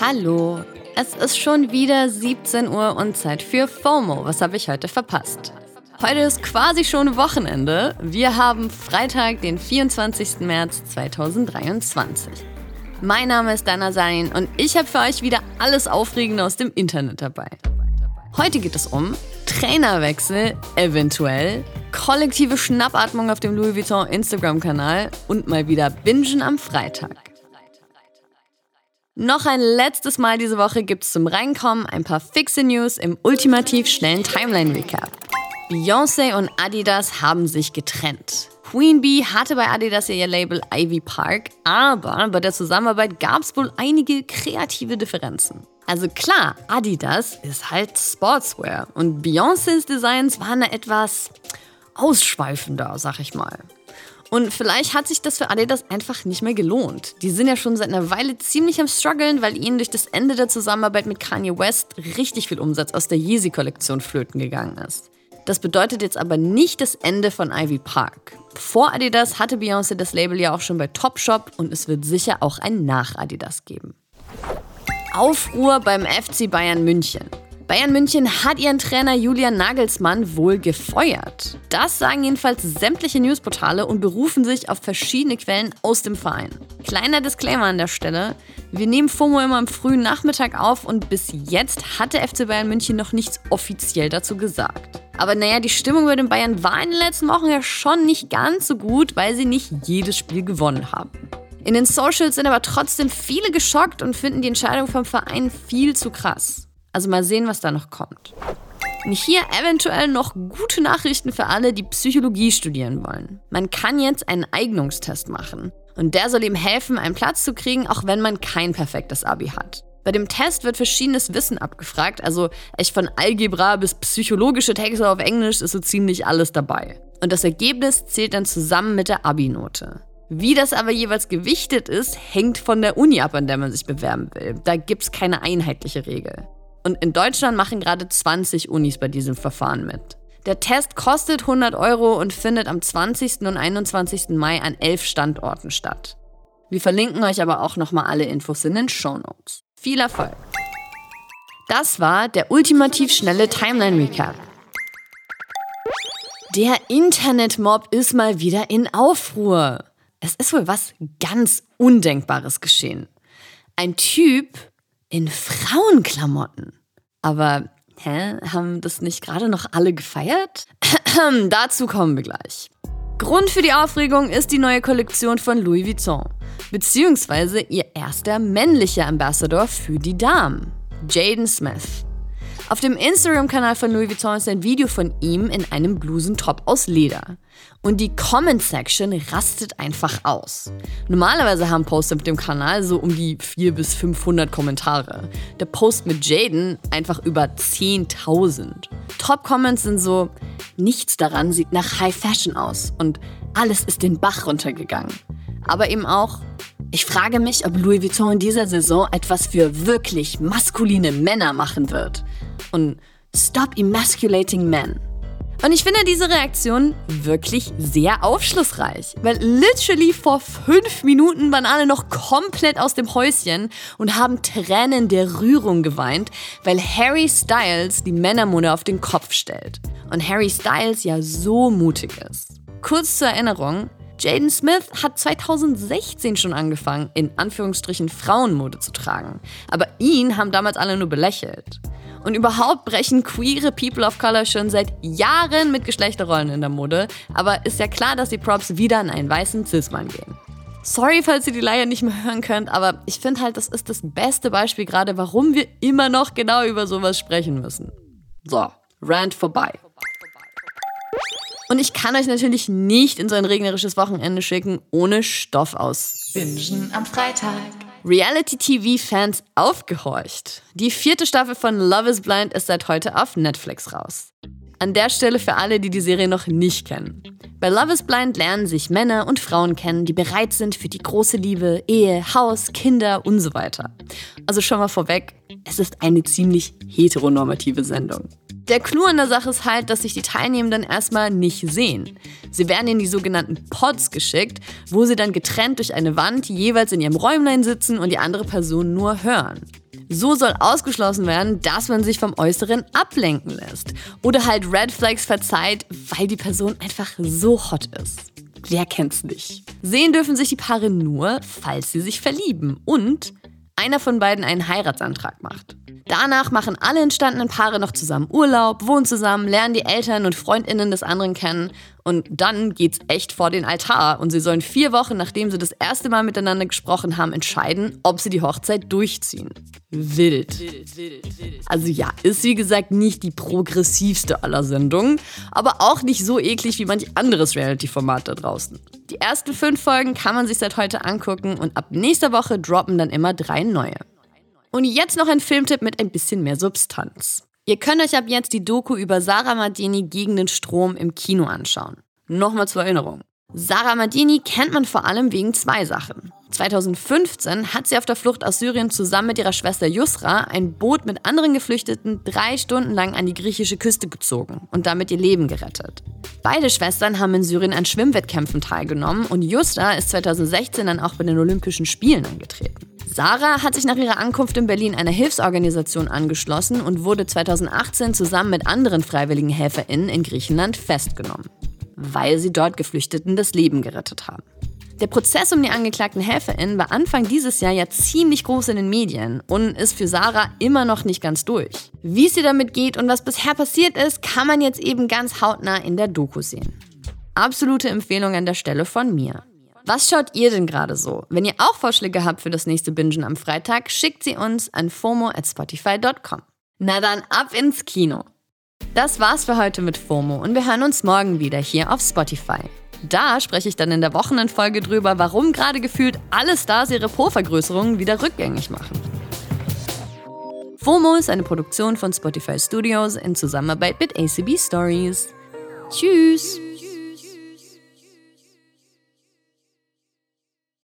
Hallo, es ist schon wieder 17 Uhr und Zeit für FOMO. Was habe ich heute verpasst? Heute ist quasi schon Wochenende. Wir haben Freitag, den 24. März 2023. Mein Name ist Dana Sain und ich habe für euch wieder alles Aufregende aus dem Internet dabei. Heute geht es um Trainerwechsel, eventuell, kollektive Schnappatmung auf dem Louis Vuitton Instagram-Kanal und mal wieder Bingen am Freitag. Noch ein letztes Mal diese Woche gibt's zum Reinkommen ein paar fixe News im ultimativ schnellen Timeline-Recap. Beyoncé und Adidas haben sich getrennt. Queen Bee hatte bei Adidas ihr Label Ivy Park, aber bei der Zusammenarbeit gab's wohl einige kreative Differenzen. Also klar, Adidas ist halt Sportswear und Beyoncés Designs waren da etwas ausschweifender, sag ich mal. Und vielleicht hat sich das für Adidas einfach nicht mehr gelohnt. Die sind ja schon seit einer Weile ziemlich am struggeln, weil ihnen durch das Ende der Zusammenarbeit mit Kanye West richtig viel Umsatz aus der Yeezy-Kollektion flöten gegangen ist. Das bedeutet jetzt aber nicht das Ende von Ivy Park. Vor Adidas hatte Beyoncé das Label ja auch schon bei Topshop und es wird sicher auch ein Nach-Adidas geben. Aufruhr beim FC Bayern München. Bayern München hat ihren Trainer Julian Nagelsmann wohl gefeuert. Das sagen jedenfalls sämtliche Newsportale und berufen sich auf verschiedene Quellen aus dem Verein. Kleiner Disclaimer an der Stelle. Wir nehmen FOMO immer am frühen Nachmittag auf und bis jetzt hat der FC Bayern München noch nichts offiziell dazu gesagt. Aber naja, die Stimmung bei den Bayern war in den letzten Wochen ja schon nicht ganz so gut, weil sie nicht jedes Spiel gewonnen haben. In den Socials sind aber trotzdem viele geschockt und finden die Entscheidung vom Verein viel zu krass. Also mal sehen, was da noch kommt. Und hier eventuell noch gute Nachrichten für alle, die Psychologie studieren wollen. Man kann jetzt einen Eignungstest machen. Und der soll ihm helfen, einen Platz zu kriegen, auch wenn man kein perfektes Abi hat. Bei dem Test wird verschiedenes Wissen abgefragt, also echt von Algebra bis psychologische Texte auf Englisch ist so ziemlich alles dabei. Und das Ergebnis zählt dann zusammen mit der Abi-Note. Wie das aber jeweils gewichtet ist, hängt von der Uni ab, an der man sich bewerben will. Da gibt es keine einheitliche Regel. Und in Deutschland machen gerade 20 Unis bei diesem Verfahren mit. Der Test kostet 100 Euro und findet am 20. und 21. Mai an elf Standorten statt. Wir verlinken euch aber auch nochmal alle Infos in den Show Notes. Viel Erfolg! Das war der ultimativ schnelle Timeline Recap. Der Internetmob ist mal wieder in Aufruhr. Es ist wohl was ganz Undenkbares geschehen. Ein Typ in Frauenklamotten. Aber, hä, haben das nicht gerade noch alle gefeiert? Dazu kommen wir gleich. Grund für die Aufregung ist die neue Kollektion von Louis Vuitton, beziehungsweise ihr erster männlicher Ambassador für die Damen, Jaden Smith. Auf dem Instagram-Kanal von Louis Vuitton ist ein Video von ihm in einem Blusentop aus Leder. Und die Comment-Section rastet einfach aus. Normalerweise haben Posts auf dem Kanal so um die 400 bis 500 Kommentare. Der Post mit Jaden einfach über 10.000. Top-Comments sind so, nichts daran sieht nach High Fashion aus und alles ist den Bach runtergegangen. Aber eben auch, ich frage mich, ob Louis Vuitton in dieser Saison etwas für wirklich maskuline Männer machen wird und Stop Emasculating Men. Und ich finde diese Reaktion wirklich sehr aufschlussreich, weil literally vor fünf Minuten waren alle noch komplett aus dem Häuschen und haben Tränen der Rührung geweint, weil Harry Styles die Männermode auf den Kopf stellt. Und Harry Styles ja so mutig ist. Kurz zur Erinnerung, Jaden Smith hat 2016 schon angefangen, in Anführungsstrichen Frauenmode zu tragen. Aber ihn haben damals alle nur belächelt. Und überhaupt brechen queere People of Color schon seit Jahren mit Geschlechterrollen in der Mode. Aber ist ja klar, dass die Props wieder an einen weißen Cis-Mann gehen. Sorry, falls ihr die Leier nicht mehr hören könnt, aber ich finde halt, das ist das beste Beispiel gerade, warum wir immer noch genau über sowas sprechen müssen. So, Rant vorbei. Und ich kann euch natürlich nicht in so ein regnerisches Wochenende schicken ohne Stoff aus. Bingen am Freitag. Reality-TV-Fans aufgehorcht. Die vierte Staffel von Love is Blind ist seit heute auf Netflix raus. An der Stelle für alle, die die Serie noch nicht kennen. Bei Love is Blind lernen sich Männer und Frauen kennen, die bereit sind für die große Liebe, Ehe, Haus, Kinder und so weiter. Also schon mal vorweg, es ist eine ziemlich heteronormative Sendung. Der Clou an der Sache ist halt, dass sich die Teilnehmenden erstmal nicht sehen. Sie werden in die sogenannten Pods geschickt, wo sie dann getrennt durch eine Wand jeweils in ihrem Räumlein sitzen und die andere Person nur hören. So soll ausgeschlossen werden, dass man sich vom Äußeren ablenken lässt. Oder halt Red Flags verzeiht, weil die Person einfach so hot ist. Wer kennt's nicht? Sehen dürfen sich die Paare nur, falls sie sich verlieben und einer von beiden einen Heiratsantrag macht. Danach machen alle entstandenen Paare noch zusammen Urlaub, wohnen zusammen, lernen die Eltern und Freundinnen des anderen kennen und dann geht's echt vor den Altar und sie sollen vier Wochen, nachdem sie das erste Mal miteinander gesprochen haben, entscheiden, ob sie die Hochzeit durchziehen. Wild. Also ja, ist wie gesagt nicht die progressivste aller Sendungen, aber auch nicht so eklig wie manch anderes Reality-Format da draußen. Die ersten fünf Folgen kann man sich seit heute angucken und ab nächster Woche droppen dann immer drei neue. Und jetzt noch ein Filmtipp mit ein bisschen mehr Substanz. Ihr könnt euch ab jetzt die Doku über Sarah Madini gegen den Strom im Kino anschauen. Nochmal zur Erinnerung. Sarah Madini kennt man vor allem wegen zwei Sachen. 2015 hat sie auf der Flucht aus Syrien zusammen mit ihrer Schwester Yusra ein Boot mit anderen Geflüchteten drei Stunden lang an die griechische Küste gezogen und damit ihr Leben gerettet. Beide Schwestern haben in Syrien an Schwimmwettkämpfen teilgenommen und Yusra ist 2016 dann auch bei den Olympischen Spielen angetreten. Sarah hat sich nach ihrer Ankunft in Berlin einer Hilfsorganisation angeschlossen und wurde 2018 zusammen mit anderen freiwilligen HelferInnen in Griechenland festgenommen, weil sie dort Geflüchteten das Leben gerettet haben. Der Prozess um die angeklagten HelferInnen war Anfang dieses Jahr ja ziemlich groß in den Medien und ist für Sarah immer noch nicht ganz durch. Wie es ihr damit geht und was bisher passiert ist, kann man jetzt eben ganz hautnah in der Doku sehen. Absolute Empfehlung an der Stelle von mir. Was schaut ihr denn gerade so? Wenn ihr auch Vorschläge habt für das nächste Bingen am Freitag, schickt sie uns an FOMO at spotify.com. Na dann ab ins Kino. Das war's für heute mit FOMO und wir hören uns morgen wieder hier auf Spotify. Da spreche ich dann in der Wochenendfolge drüber, warum gerade gefühlt alle Stars ihre Po-Vergrößerungen wieder rückgängig machen. FOMO ist eine Produktion von Spotify Studios in Zusammenarbeit mit ACB Stories. Tschüss!